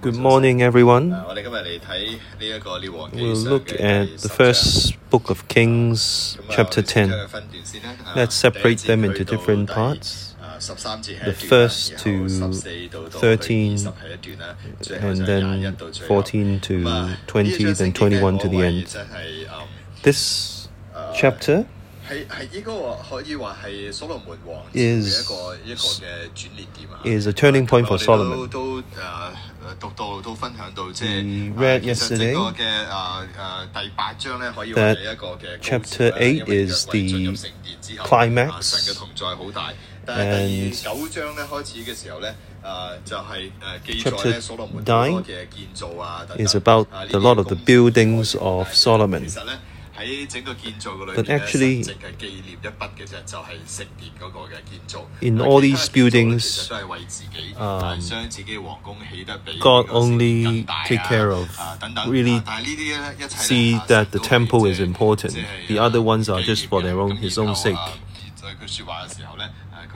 Good morning, everyone. We'll look at the first book of Kings, chapter 10. Let's separate them into different parts. The first to 13, and then 14 to 20, then 21 to the end. This chapter 系系应该话可以话系所罗门王朝 Is- 嘅一个一个嘅转捩点啊。 is a turning point for 咁我哋 Solomon. 都都诶诶读到都分享到，即系 We read 啊其实整 yesterday 个嘅诶诶第八章咧，可以话系一个嘅 chapter 高潮啦因为 eight is 约柜进入 the 圣殿之后 climax 啊神嘅同在好大。但系第 And 九章咧开始嘅时候咧，诶就系诶记 Chapter 载咧所罗门好多嘅建造啊等等 is about 啊呢 the 啲 lot of the 工程 buildings 啊 of 但系 Solomon. 其实咧喺整个建造嘅里 But actually, in all these buildings, um, God only take care of, really see that the temple is important. The other ones are just for their own, his own sake.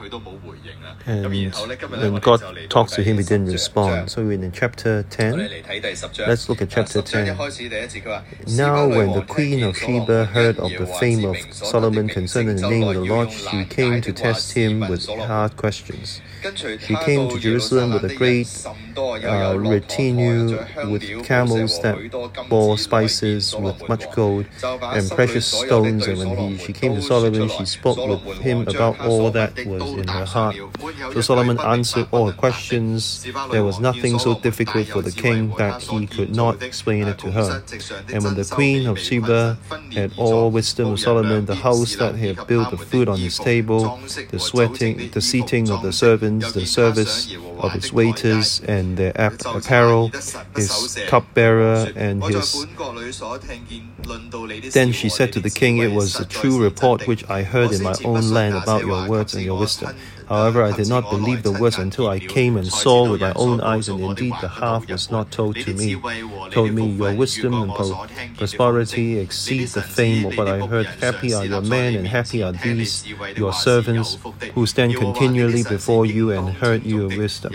啊在佢说话嘅时候咧，诶佢都冇回应啦。 And 咁然后咧，今日咧 when 我哋 God 就嚟到 talks to him, he 第 didn't 十 respond. 章 So in chapter 我哋 10, 嚟睇第十章。 Let's look at chapter 十章一 10. 开始第一节佢话 Now, when the queen of Sheba heard of the fame of Solomon concerning the name of the Lord, she came to test him with hard questions. She came to Jerusalem with a great uh, retinue with camels that bore spices with much gold and precious stones. And when he, she came to Solomon, she spoke with him about all that was in her heart. So Solomon answered all her questions. There was nothing so difficult for the king that he could not explain it to her. And when the queen of Sheba had all wisdom of Solomon, the house that he had built, the food on his table, the sweating, the seating of the servants, the service of his waiters, and their ap- apparel, his cupbearer, and his then she said to the king, It was a true report which I heard in my own land about your words and your wisdom. However, I did not believe the words until I came and saw with my own eyes, and indeed the half was not told to me. Told me, Your wisdom and prosperity exceed the fame of what I heard. Happy are your men, and happy are these your servants who stand continually before you and heard your wisdom.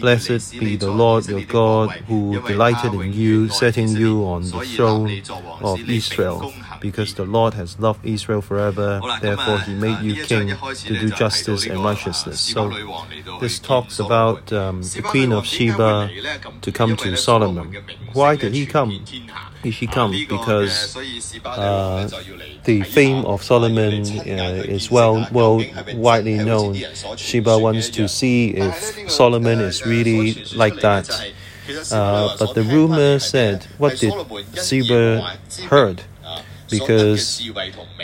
Blessed be the Lord your God who delighted in you, setting you on the throne of Israel. Because the Lord has loved Israel forever, therefore he made you king to do justice and righteousness. So this talks about um, the queen of Sheba to come to Solomon. Why did he come? Did she come? Because uh, the fame of Solomon uh, is well, well widely known. Sheba wants to see if Solomon is really like that. Uh, but the rumor said, what did Sheba heard? Because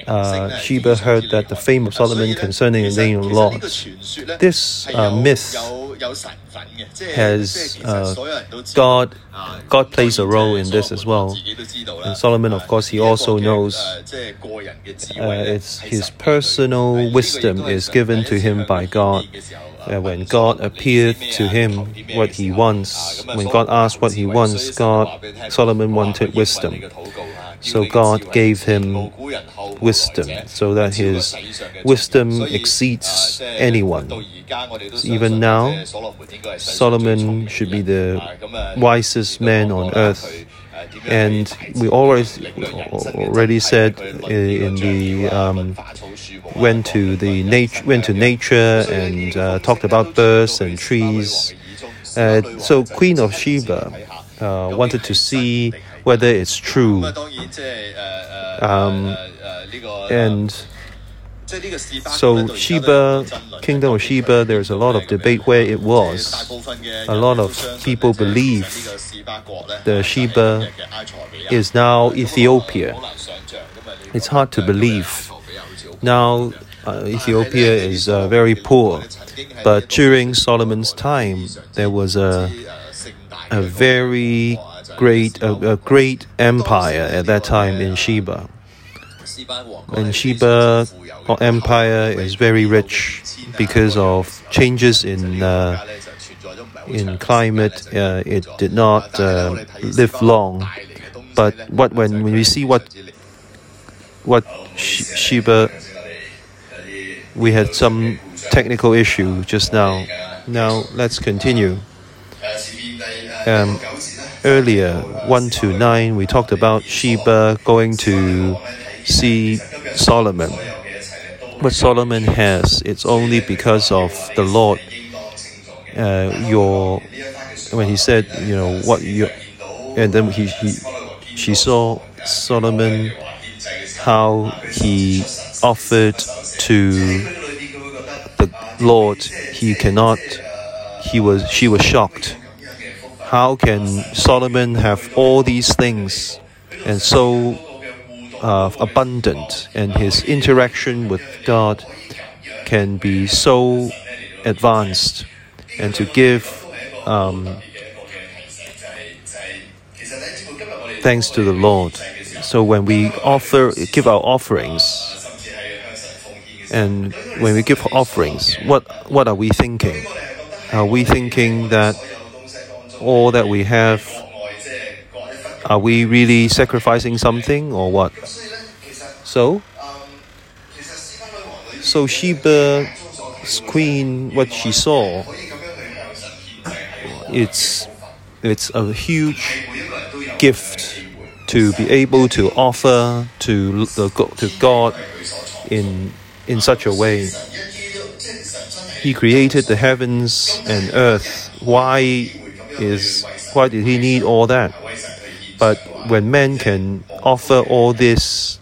uh, Sheba heard that the fame of Solomon concerning the name of the Lord. This uh, myth has uh, God. God plays a role in this as well. And Solomon, of course, he also knows uh, uh it's his personal wisdom is given to him by uh, God. Uh, when God appeared to him, what he wants, when God asked what he wants, God, Solomon wanted wisdom. So God gave him wisdom so that his wisdom exceeds anyone. Even now, Solomon should be the wisest man on earth. And we always already said in the um, went to the nature went to nature and uh, talked about birds and trees. Uh, so Queen of Sheba uh, wanted to see whether it's true. Um, and so Sheba, Kingdom of Sheba, there's a lot of debate where it was. A lot of people believe the Sheba is now Ethiopia. It's hard to believe. Now uh, Ethiopia is uh, very poor, but during Solomon's time there was a a very great a, a great empire at that time in Sheba. And Sheba empire is very rich because of changes in uh, in climate. Uh, it did not uh, live long. But what when, when we see what what Sheba, we had some technical issue just now. Now let's continue. um, earlier, 1 to 9, we talked about Sheba going to see Solomon. What Solomon has, it's only because of the Lord. Uh, your when he said, you know, what you, and then he, he she saw Solomon how he offered to the Lord. He cannot. He was. She was shocked. How can Solomon have all these things and so uh, abundant, and his interaction with God can be so advanced, and to give um, thanks to the Lord. So when we offer, give our offerings, and when we give offerings, what what are we thinking? Are we thinking that all that we have, are we really sacrificing something or what? So, so Sheba's queen, what she saw, it's it's a huge gift to be able to offer to the to God in in such a way. He created the heavens and earth. Why is why did he need all that? But when man can offer all this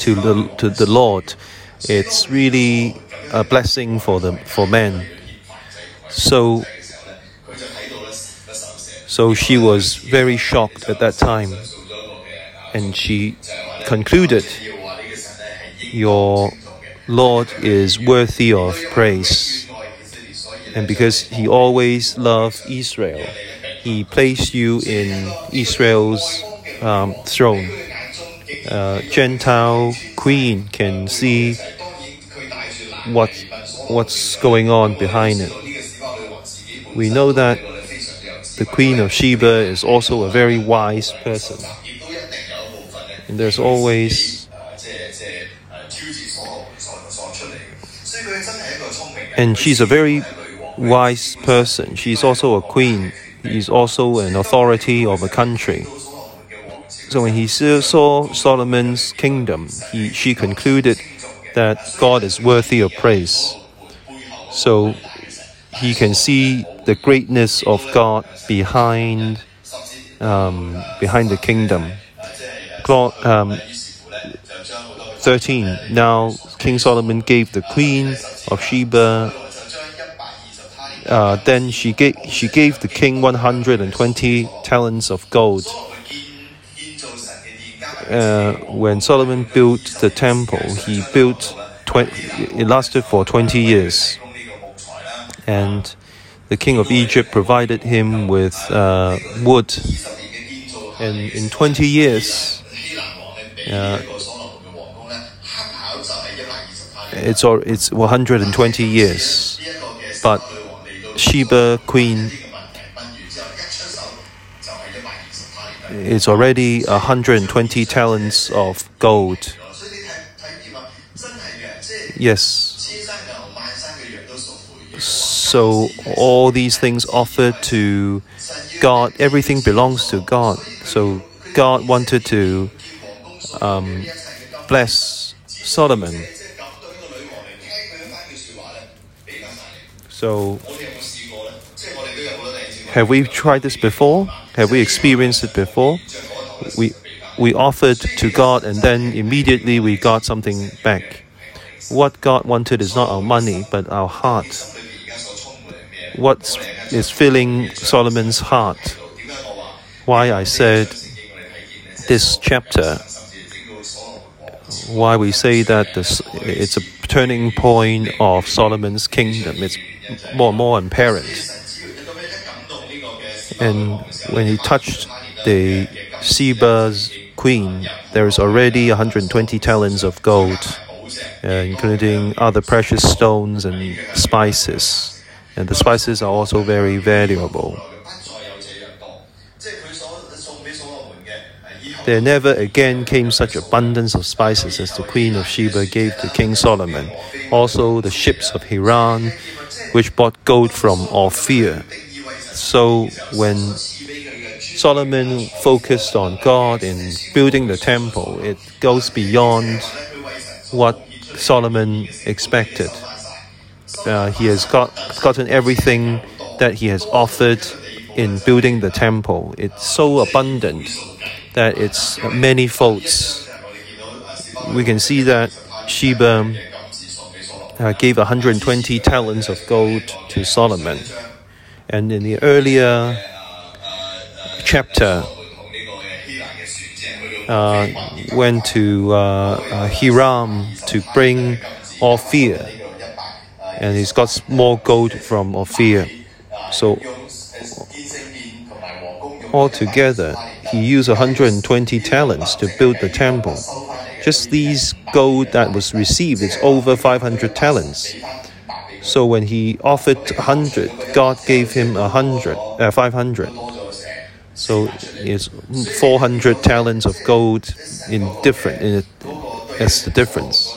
to the to the Lord, it's really a blessing for the for man. So so she was very shocked at that time. And she concluded, Your Lord is worthy of praise. And because he always loved Israel, he placed you in Israel's um, throne. Uh, Gentile queen can see what what's going on behind it. We know that the Queen of Sheba is also a very wise person. And there's always and she's a very wise person. She's also a queen. She's also an authority of a country. So when he saw Solomon's kingdom, he, she concluded that God is worthy of praise. So he can see the greatness of God behind um, behind the kingdom. Um, 13. Now King Solomon gave the queen of Sheba. Uh, then she gave she gave the king 120 talents of gold. Uh, when Solomon built the temple, he built 20, it lasted for 20 years and the king of Egypt provided him with uh, wood. And in 20 years, uh, it's it's 120 years, but Sheba Queen it's already 120 talents of gold. Yes. So all these things offered to God, everything belongs to God. So God wanted to um, bless Solomon. So, have we tried this before? Have we experienced it before? We we offered to God and then immediately we got something back. What God wanted is not our money, but our heart what is filling Solomon's heart. Why I said this chapter, why we say that this, it's a turning point of Solomon's kingdom. It's more and more apparent. And when he touched the Sheba's queen, there is already 120 talents of gold, uh, including other precious stones and spices and the spices are also very valuable. There never again came such abundance of spices as the Queen of Sheba gave to King Solomon. Also, the ships of Hiram, which brought gold from Ophir. So when Solomon focused on God in building the temple, it goes beyond what Solomon expected. Uh, he has got gotten everything that he has offered in building the temple. It's so abundant that it's many folds. We can see that Sheba uh, gave 120 talents of gold to Solomon. And in the earlier chapter, uh, went to uh, uh, Hiram to bring Ophir, and he's got more gold from Ophir. So altogether, he used 120 talents to build the temple. Just these gold that was received is over 500 talents. So when he offered 100, God gave him 100, uh, 500. So it's 400 talents of gold in different in as the difference.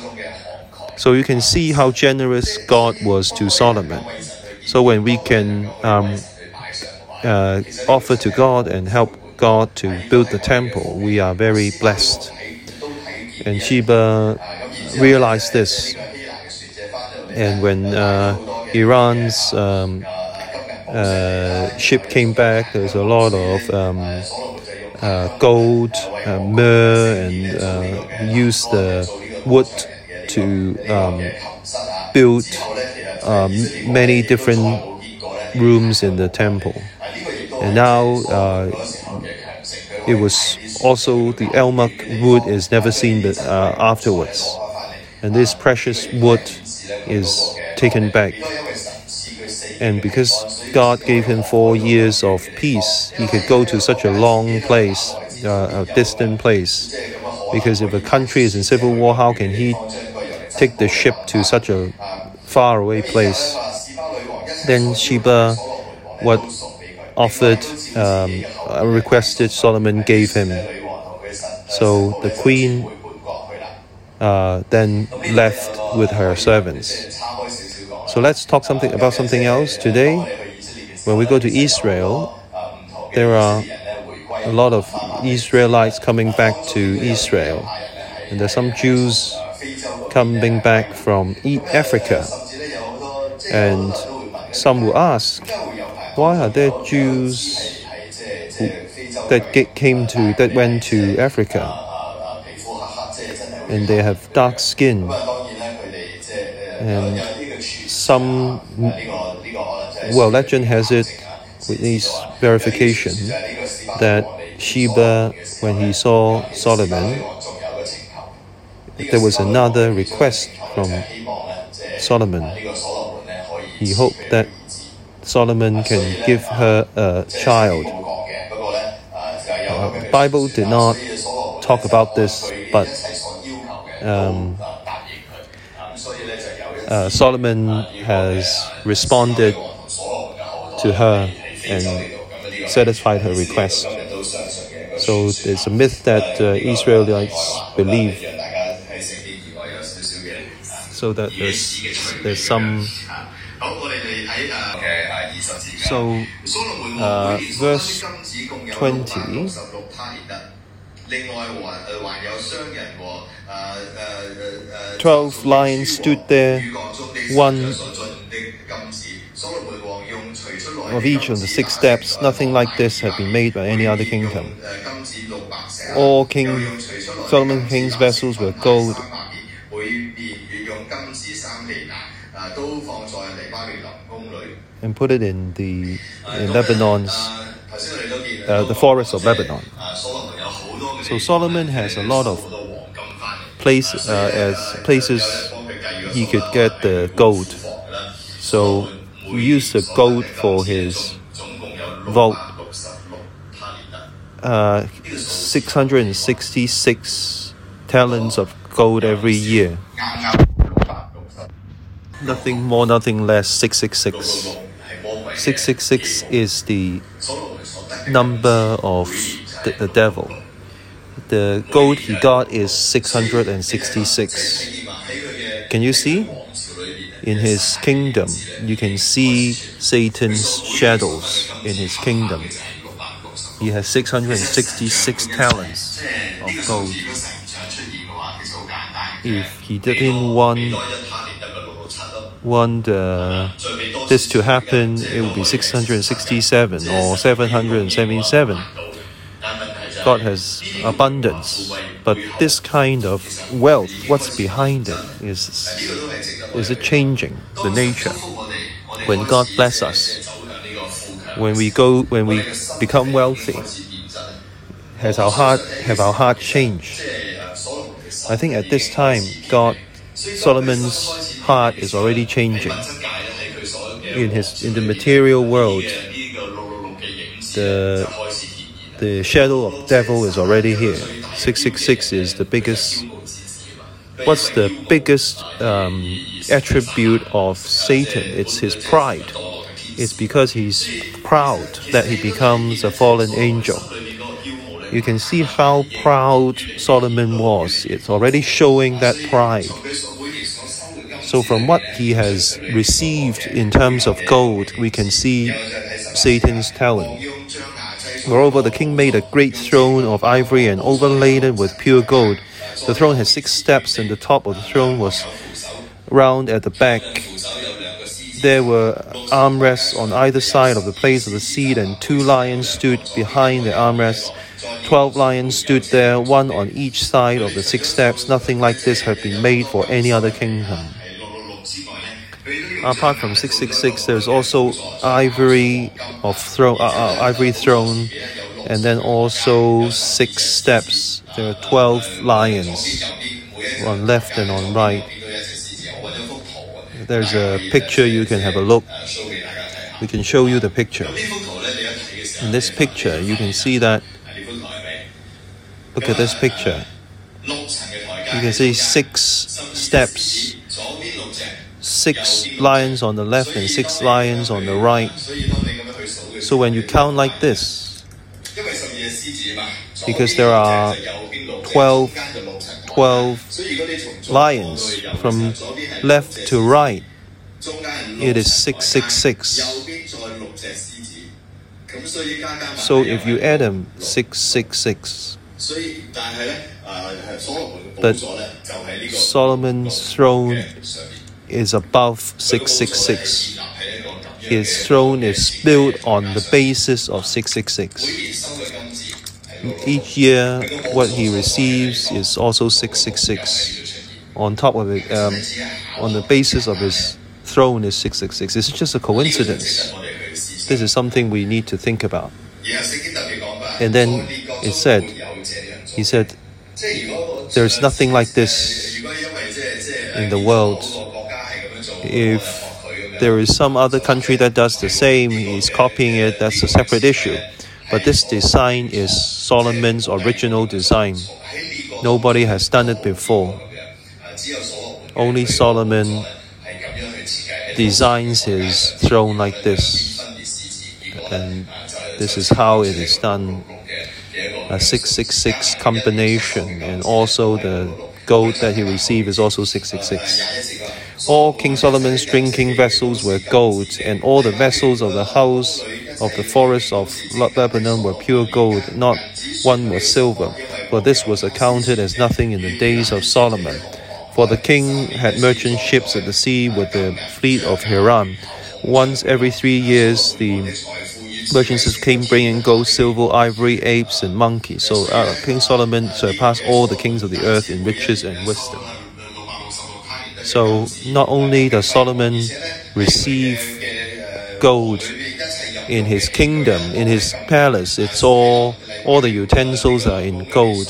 So you can see how generous God was to Solomon. So when we can um, uh, offer to God and help God to build the temple, we are very blessed. And Sheba realized this. And when uh, Hiram's um, uh, ship came back, there was a lot of um, uh, gold, myrrh, and used the wood to um, build um, many different rooms in the temple. And now uh, it was also the almug wood is never seen uh, afterwards. And this precious wood is taken back. And because God gave him four years of peace, he could go to such a long place, uh, a distant place. Because if a country is in civil war, how can he take the ship to such a far away place? Then Sheba, what offered, um, requested Solomon gave him. So the queen uh, then left with her servants. So let's talk something about something else today. When we go to Israel, there are a lot of Israelites coming back to Israel, and there's some Jews coming back from Africa, and some will ask, why are there Jews that came to that went to Africa, and they have dark skin, and some, well, legend has it with this verification that Sheba, when he saw Solomon, there was another request from Solomon. He hoped that Solomon can give her a child. Uh, the Bible did not talk about this, but um, uh, Solomon has responded to her and satisfied her request. So there's a myth that uh, Israelites believe. So that there's there's some. So uh, verse twenty. Twelve lions stood there, one of each of the six steps. Nothing like this had been made by any other kingdom. All King Solomon King's vessels were gold. And put it in the in Lebanon's uh, the forest of Lebanon. So Solomon has a lot of place uh, as places he could get the gold. So he used the gold for his vault. Uh, 666 talents of gold every year. Nothing more, nothing less, 666. 666 is the number of the, the devil the gold he got is 666. Can you see? In his kingdom, you can see Satan's shadows in his kingdom. He has 666 talents of gold. If he didn't want, want uh, this to happen, it would be 667 or 777. God has abundance, but this kind of wealth, what's behind it? Is is it changing the nature? When God bless us, when we go, when we become wealthy, has our heart have our heart changed? I think at this time, God, Solomon's heart is already changing. In his in the material world, the the shadow of devil is already here. 666 is the biggest. What's the biggest um, attribute of Satan? It's his pride. It's because he's proud that he becomes a fallen angel. You can see how proud Solomon was. It's already showing that pride. So, from what he has received in terms of gold, we can see Satan's talent. Moreover, the king made a great throne of ivory and overlaid it with pure gold. The throne had six steps, and the top of the throne was round at the back. There were armrests on either side of the place of the seat, and two lions stood behind the armrests. Twelve lions stood there, one on each side of the six steps. Nothing like this had been made for any other kingdom. Apart from 666, there's also ivory of throne, uh, uh, ivory throne, and then also six steps. There are 12 lions on left and on right. There's a picture you can have a look. We can show you the picture. In this picture, you can see that. Look at this picture. You can see six steps six lions on the left and six lions on the right. So when you count like this, because there are 12, 12 lions from left to right, it is 666. So if you add them, 666. But Solomon's throne is above 666. His throne is built on the basis of 666. Each year, what he receives is also 666. On top of it, um, on the basis of his throne is 666. It's just a coincidence. This is something we need to think about. And then it said, he said, there's nothing like this in the world if there is some other country that does the same, he's copying it, that's a separate issue. But this design is Solomon's original design. Nobody has done it before. Only Solomon designs his throne like this. And this is how it is done. A 666 combination, and also the gold that he received is also 666. All King Solomon's drinking vessels were gold, and all the vessels of the house of the forest of Lebanon were pure gold, not one was silver, for this was accounted as nothing in the days of Solomon. For the king had merchant ships at the sea with the fleet of Hiram. Once every three years, the merchants came bringing gold, silver, ivory, apes, and monkeys. So uh, King Solomon surpassed all the kings of the earth in riches and wisdom. So not only does Solomon receive gold in his kingdom, in his palace, it's all all the utensils are in gold.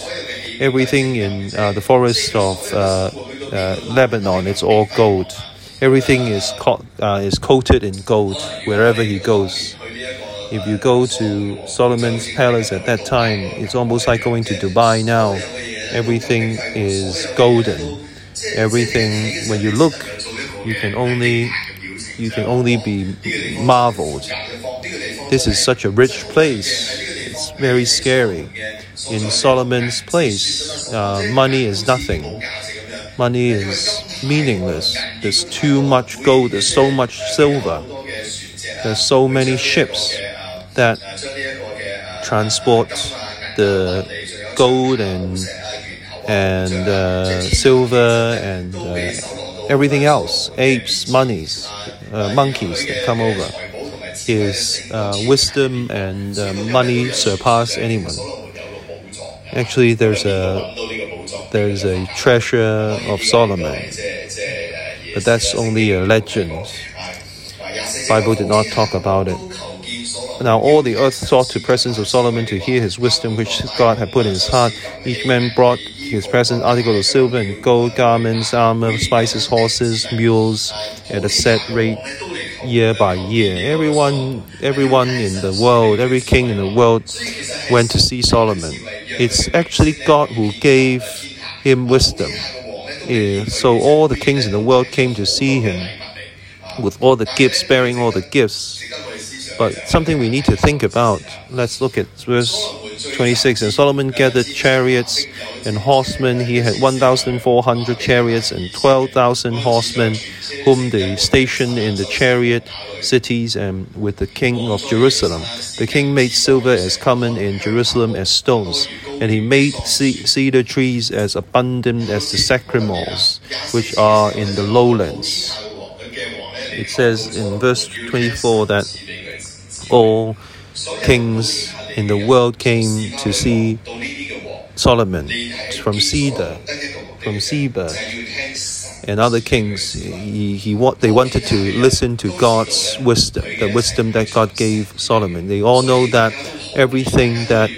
Everything in uh, the forest of uh, uh, Lebanon, it's all gold. Everything is co- uh, is coated in gold wherever he goes. If you go to Solomon's palace at that time, it's almost like going to Dubai now. Everything is golden everything when you look you can only you can only be marveled. This is such a rich place. It's very scary. In solomon's place uh, money is nothing. Money is meaningless. There's too much gold. There's so much silver. There's so many ships that transport the gold and and uh, silver and uh, everything else, apes, monies, uh, monkeys that come over. His uh, wisdom and money surpass anyone. Actually, there's a there's a treasure of Solomon, but that's only a legend. Bible did not talk about it. Now all the earth sought the presence of Solomon to hear his wisdom which God had put in his heart. Each man brought his present article of silver and gold, garments, armor, spices, horses, mules, at a set rate year by year. Everyone everyone in the world, every king in the world went to see Solomon. It's actually God who gave him wisdom. Yeah, so all the kings in the world came to see him with all the gifts, bearing all the gifts. But something we need to think about. Let's look at verse 26. And Solomon gathered chariots and horsemen. He had 1,400 chariots and 12,000 horsemen, whom they stationed in the chariot cities and with the king of Jerusalem. The king made silver as common in Jerusalem as stones, and he made cedar trees as abundant as the sycamores, which are in the lowlands. It says in verse 24 that all kings in the world came to see Solomon from Cedar, from Seba, and other kings. He, he, they wanted to listen to God's wisdom, the wisdom that God gave Solomon. They all know that everything that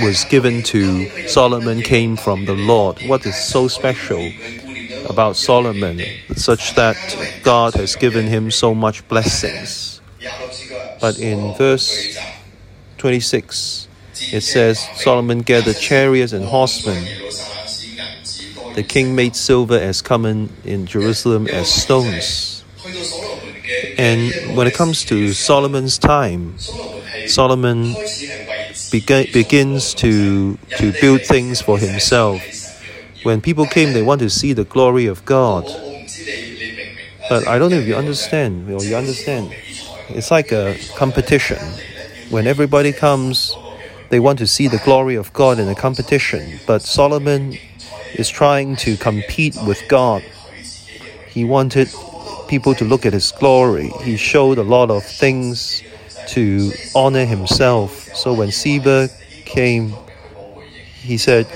was given to Solomon came from the Lord. What is so special about Solomon, such that God has given him so much blessings? But in verse 26, it says Solomon gathered chariots and horsemen. The king made silver as common in Jerusalem as stones. And when it comes to Solomon's time, Solomon beg- begins to, to build things for himself. When people came, they want to see the glory of God. But I don't know if you understand, or you understand. It's like a competition. When everybody comes, they want to see the glory of God in a competition. But Solomon is trying to compete with God. He wanted people to look at his glory. He showed a lot of things to honor himself. So when Seba came, he said,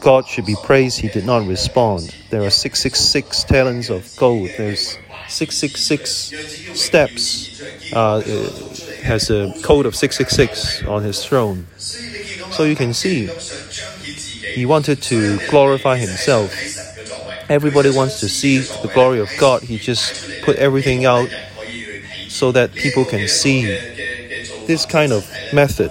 God should be praised. He did not respond. There are 666 talents of gold. There's 666 steps. Uh, has a code of 666 on his throne. So you can see he wanted to glorify himself. Everybody wants to see the glory of God. He just put everything out so that people can see. This kind of method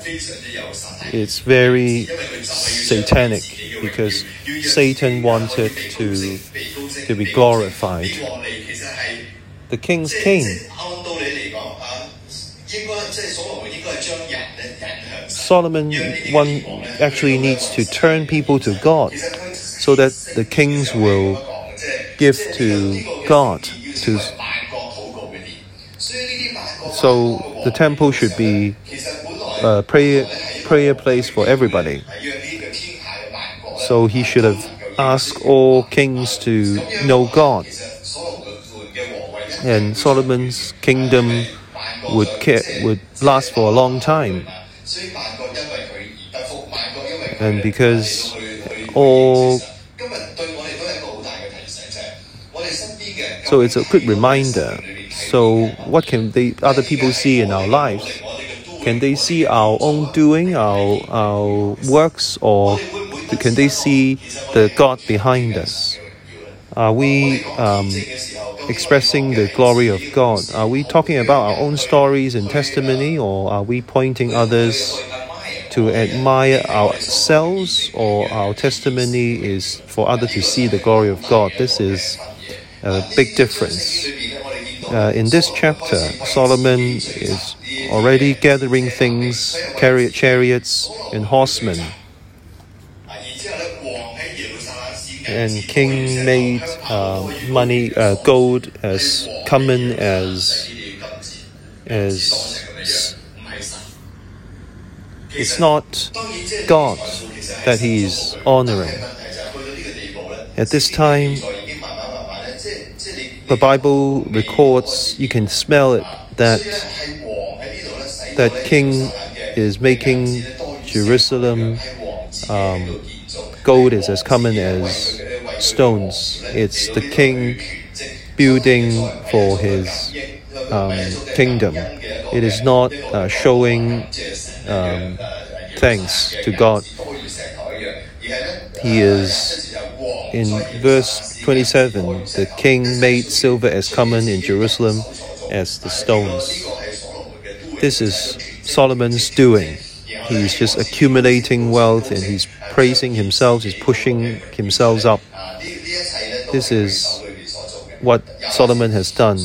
is very satanic because Satan wanted to, to be glorified. The king's king. Solomon one actually needs to turn people to God so that the kings will give to God to so the temple should be a prayer prayer place for everybody. So he should have asked all kings to know God. And Solomon's kingdom would would last for a long time. And because all so it's a quick reminder. So what can they other people see in our lives? Can they see our own doing, our our works, or can they see the God behind us? Are we um, expressing the glory of God? Are we talking about our own stories and testimony, or are we pointing others to admire ourselves, or our testimony is for others to see the glory of God? This is a big difference. Uh, in this chapter, Solomon is already gathering things, chariot, chariots, and horsemen. And king made uh, money, uh, gold as common as as it's not God that he is honoring. At this time, the Bible records, you can smell it, that that king is making Jerusalem um, gold is as common as stones. It's the king building for his um, kingdom. It is not uh, showing um, thanks to God. He is in verse 27 the king made silver as common in Jerusalem as the stones. This is Solomon's doing. He's just accumulating wealth and he's praising himself, he's pushing himself up. This is what Solomon has done.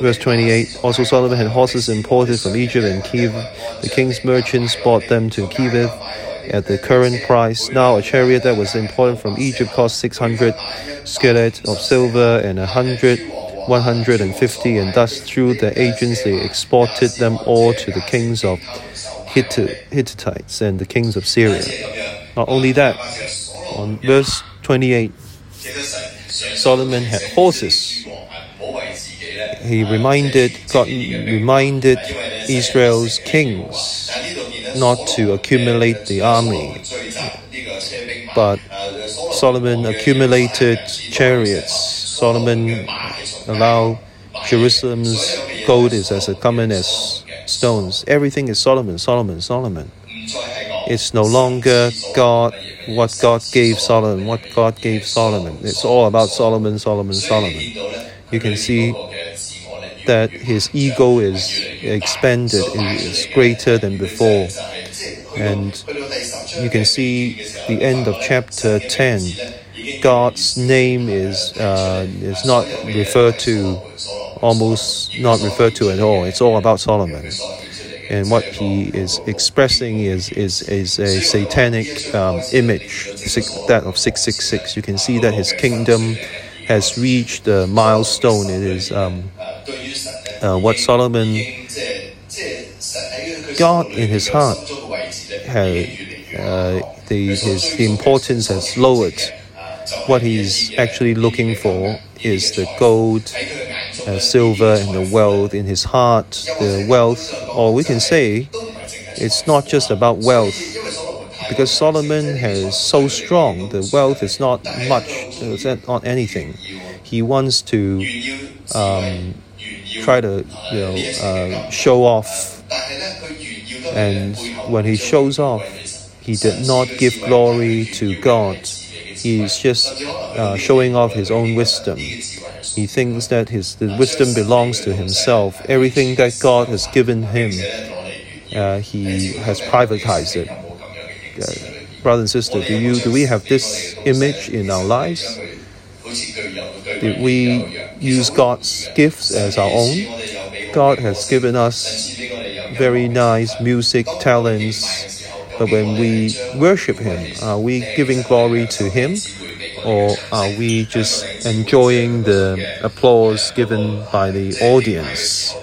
Verse 28 Also, Solomon had horses imported from Egypt and Keveh. The king's merchants bought them to Keveh at the current price. Now, a chariot that was imported from Egypt cost 600 shekels of silver and a hundred 150, and thus through the agents they exported them all to the kings of Hittites and the kings of Syria. Not only that, on verse 28, Solomon had horses. He reminded God reminded Israel's kings not to accumulate the army, but Solomon accumulated chariots. Solomon allowed Jerusalem's gold is as common as stones. Everything is Solomon, Solomon, Solomon. It's no longer God, what God gave Solomon, what God gave Solomon. It's all about Solomon, Solomon, Solomon. You can see that his ego is expanded, it is greater than before. And you can see the end of chapter 10. God's name is, uh, is not referred to, almost not referred to at all. It's all about Solomon and what he is expressing is is, is a satanic um, image that of 666 you can see that his kingdom has reached the milestone. It is um, uh, what solomon god in his heart had uh, the, his the importance has lowered. What he's actually looking for is the gold uh, silver and the wealth in his heart, the wealth, or we can say it's not just about wealth, because Solomon has so strong, the wealth is not much, it's not anything. He wants to um, try to you know uh, show off, and when he shows off, he did not give glory to God. He's just uh, showing off his own wisdom. He thinks that his the wisdom belongs to himself. Everything that God has given him, uh, he has privatized it. Uh, brother and sister, do you do we have this image in our lives? Did we use God's gifts as our own? God has given us very nice music talents, when we worship Him, are we giving glory to Him? or are we just enjoying the applause given by the audience?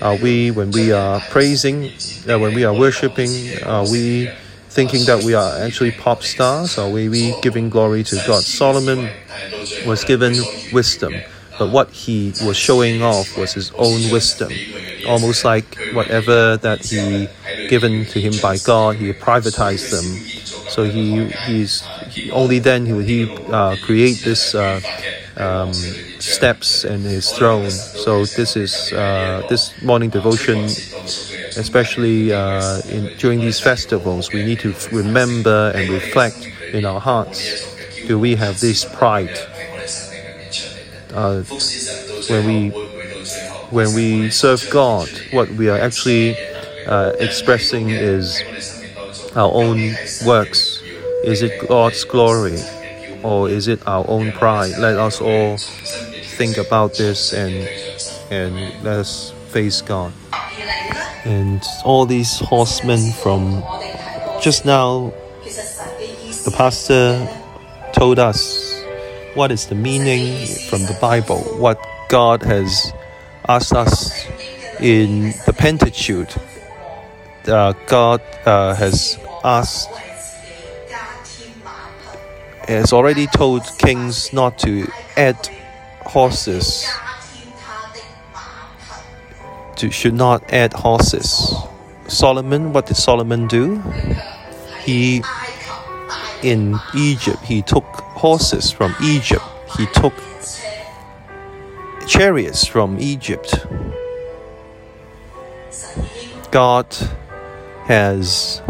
Are we, when we are praising, uh, when we are worshiping, are we thinking that we are actually pop stars? Are we giving glory to God? Solomon was given wisdom, but what he was showing off was his own wisdom, almost like whatever that he given to him by God, he privatized them so he he's he, only then he would he uh, create this uh, um, steps and his throne. So this is uh, this morning devotion, especially uh, in, during these festivals, we need to remember and reflect in our hearts. Do we have this pride? Uh, when we when we serve God, what we are actually uh, expressing is our own works? Is it God's glory or is it our own pride? Let us all think about this and and let us face God. And all these horsemen from just now, the pastor told us what is the meaning from the Bible, what God has asked us In the Pentateuch, uh, God uh, has asked, has already told kings not to add horses, to, should not add horses. Solomon, what did Solomon do? He, in Egypt, he took horses from Egypt. He took chariots from Egypt. God has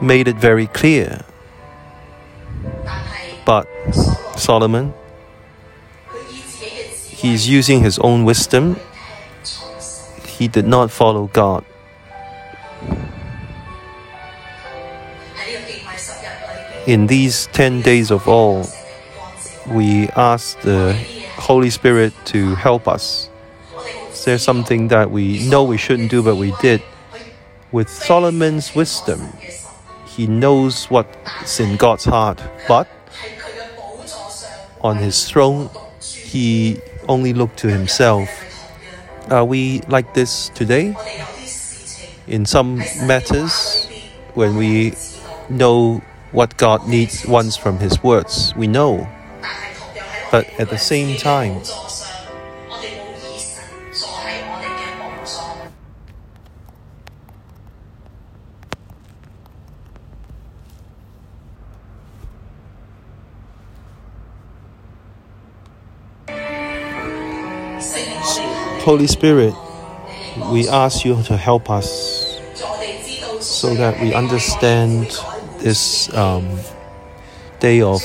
made it very clear. But Solomon, he's using his own wisdom. He did not follow God. In these 10 days of awe, we ask the Holy Spirit to help us. There's something that we know we shouldn't do, but we did. With Solomon's wisdom, he knows what's in God's heart, but on his throne, he only looked to himself. Are we like this today? In some matters, when we know what God needs wants from his words, we know. But at the same time, Holy Spirit, we ask you to help us so that we understand this um, day of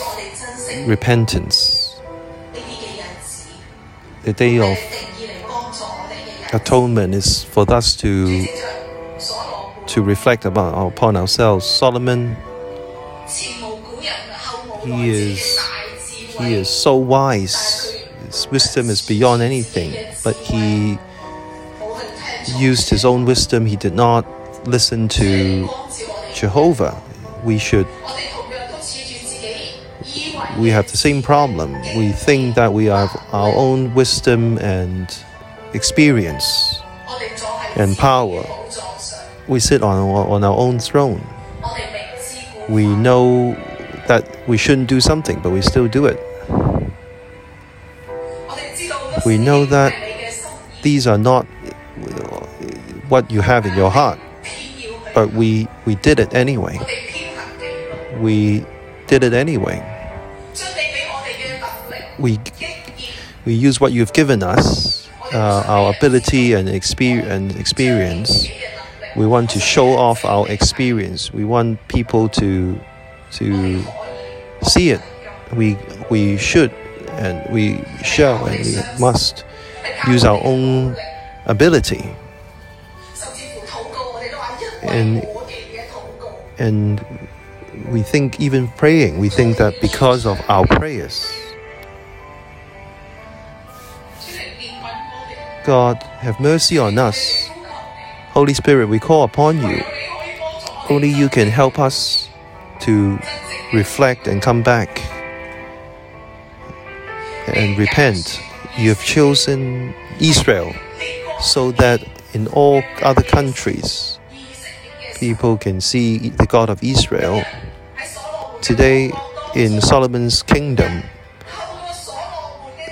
repentance, the day of atonement is for us to to reflect about upon ourselves. Solomon, he is he is so wise his wisdom is beyond anything, but he used his own wisdom. He did not listen to Jehovah. We should. We have the same problem. We think that we have our own wisdom and experience and power. We sit on, on our own throne. We know that we shouldn't do something, but we still do it we know that these are not what you have in your heart, but we, we did it anyway. We did it anyway. We, we use what you've given us, uh, our ability and, and experience. We want to show off our experience. We want people to, to see it. We, we should and we shall and we must use our own ability. And, and we think, even praying, we think that because of our prayers, God, have mercy on us. Holy Spirit, we call upon you. Only you can help us to reflect and come back and repent. You have chosen Israel so that in all other countries people can see the God of Israel. Today in Solomon's kingdom,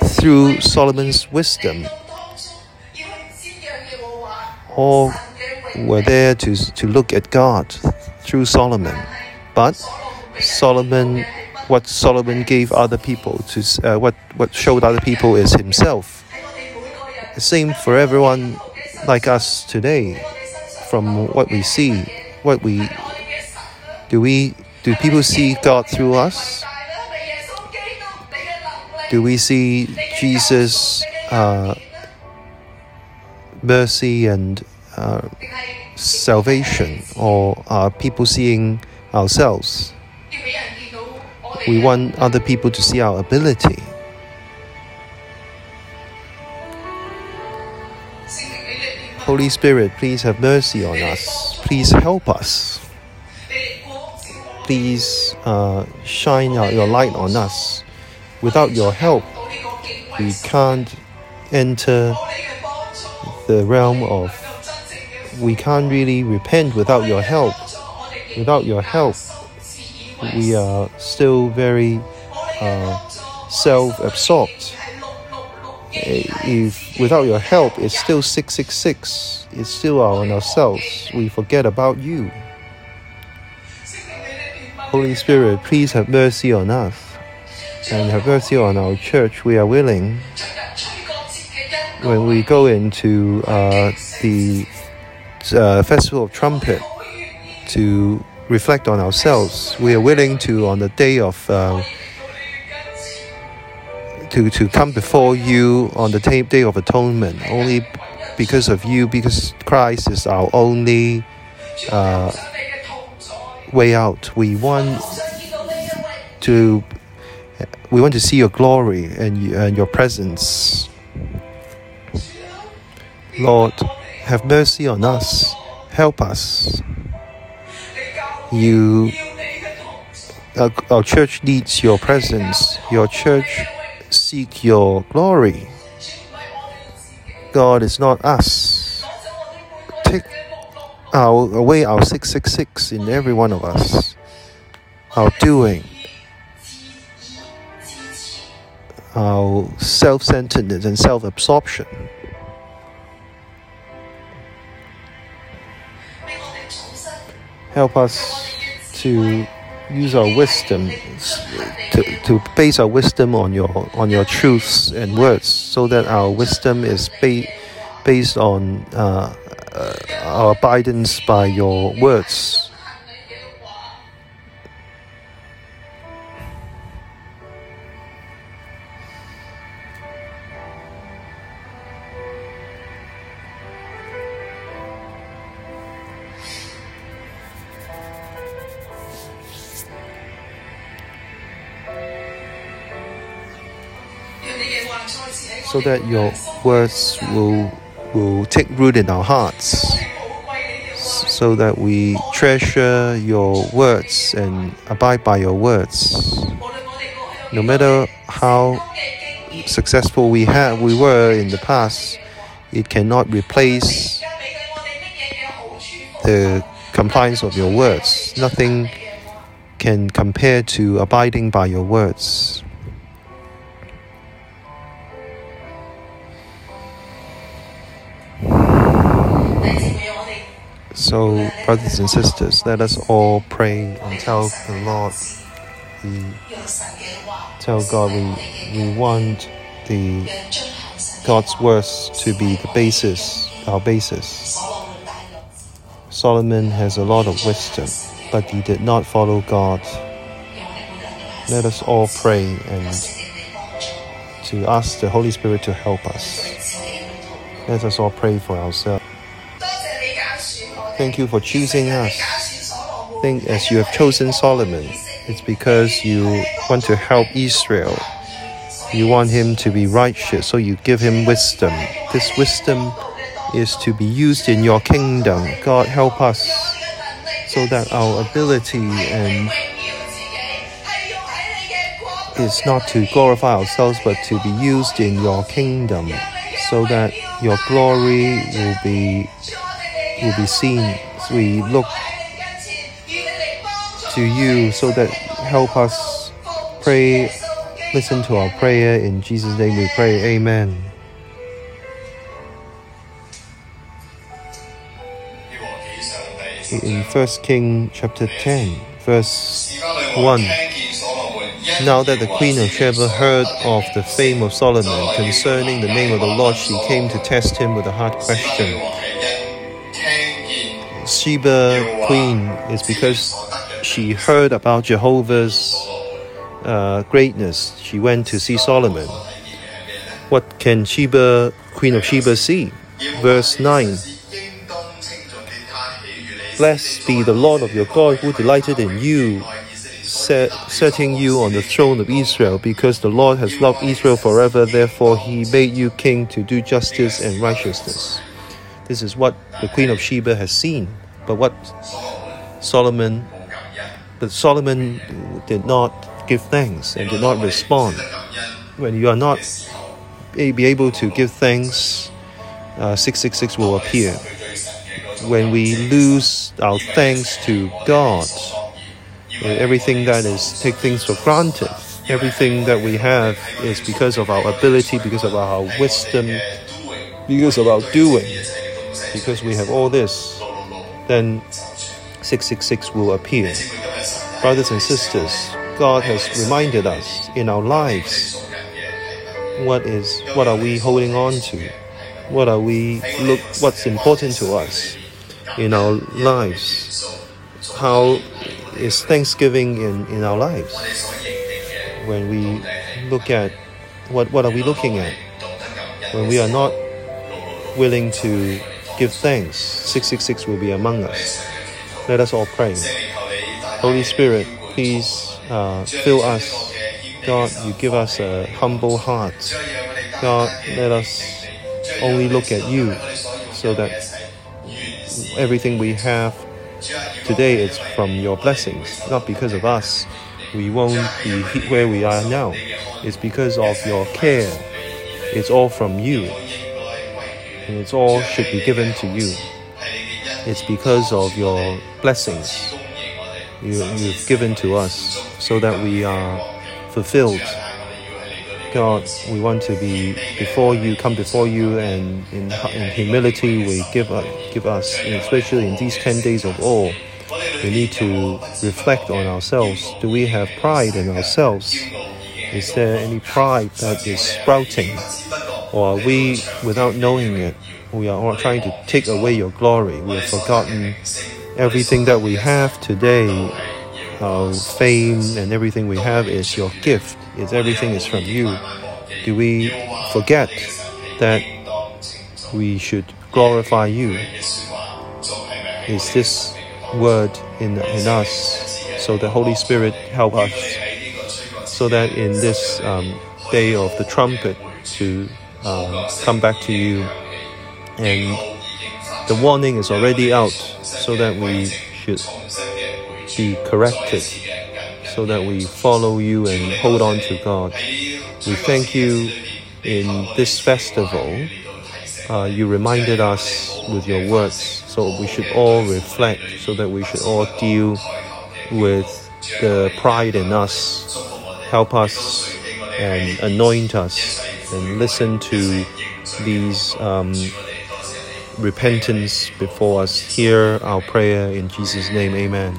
through Solomon's wisdom, all were there to, to look at God through Solomon. But Solomon what Solomon gave other people to uh, what what showed other people is himself. The same for everyone like us today. From what we see, what we do we do people see God through us? Do we see Jesus' uh, mercy and uh, salvation, or are people seeing ourselves? We want other people to see our ability. Holy Spirit, please have mercy on us. Please help us. Please uh, shine out your light on us. Without your help, we can't enter the realm of we can't really repent without your help. Without your help, we are still very uh, self absorbed. If without your help, it's still 666, it's still our on ourselves. We forget about you. Holy Spirit, please have mercy on us and have mercy on our church. We are willing when we go into uh, the uh, Festival of Trumpet to reflect on ourselves. We are willing to, on the day of, uh, to, to come before you on the day of atonement, only because of you, because Christ is our only uh, way out. We want to we want to see your glory and, and your presence. Lord, have mercy on us. Help us. You, our, church needs your presence. Your church seek your glory. God is not us. Take our, away our 666 in every one of us. Our doing. Our self centeredness and self absorption. Help us to use our wisdom to, to base our wisdom on your on your truths and words so that our wisdom is ba- based on uh, uh, our abidance by your words so that your words will will take root in our hearts so that we treasure your words and abide by your words. No matter how successful we have we were in the past it cannot replace the compliance of your words. Nothing can compare to abiding by your words So, brothers and sisters, let us all pray and tell the Lord, we tell God we, we want the God's words to be the basis, our basis. Solomon has a lot of wisdom, but he did not follow God. Let us all pray and to ask the Holy Spirit to help us. Let us all pray for ourselves. Thank you for choosing us. Think as you have chosen Solomon, it's because you want to help Israel. You want him to be righteous, so you give him wisdom. This wisdom is to be used in your kingdom. God help us so that our ability and is not to glorify ourselves but to be used in your kingdom so that your glory will be will be seen. We look to you so that help us pray, listen to our prayer. In Jesus' name we pray. Amen. In 1 King chapter 10, verse 1. Now that the queen of Sheba heard of the fame of Solomon concerning the name of the Lord, she came to test him with a hard question. Sheba queen is because she heard about Jehovah's uh, greatness. She went to see Solomon. What can Sheba, queen of Sheba, see? Verse 9 Blessed be the Lord of your God who delighted in you, set, setting you on the throne of Israel, because the Lord has loved Israel forever, therefore he made you king to do justice and righteousness. This is what the Queen of Sheba has seen. But what Solomon, but Solomon did not give thanks and did not respond. When you are not be able to give thanks, uh, 666 will appear. When we lose our thanks to God, everything that is take things for granted, everything that we have is because of our ability, because of our wisdom, because of our doing, because we have all this, then 666 will appear. Brothers and sisters, God has reminded us in our lives what is what are we holding on to? What are we look what's important to us in our lives? How is Thanksgiving in, in our lives? When we look at what what are we looking at? When we are not willing to give thanks, 666 will be among us. Let us all pray. Holy Spirit, please uh, fill us. God, you give us a humble heart. God, let us only look at you so that everything we have today is from your blessings, not because of us. We won't be where we are now. It's because of your care. It's all from you. It's all should be given to you. It's because of your blessings you, you've given to us so that we are fulfilled. God, we want to be before you, come before you, and in, in humility, we give, uh, give us, especially in these 10 days of awe, we need to reflect on ourselves. Do we have pride in ourselves? Is there any pride that is sprouting? Or we, without knowing it, we are all trying to take away your glory? We have forgotten everything that we have today, our fame and everything we have is your gift. It's everything is from you. Do we forget that we should glorify you? Is this word in, in us so the Holy Spirit help us so that in this um, day of the trumpet to uh, come back to you and the warning is already out so that we should be corrected so that we follow you and hold on to God. We thank you in this festival. Uh, you reminded us with your words, so we should all reflect, so that we should all deal with the pride in us. Help us and anoint us and listen to these um, repentance before us. Hear our prayer in Jesus' name. Amen.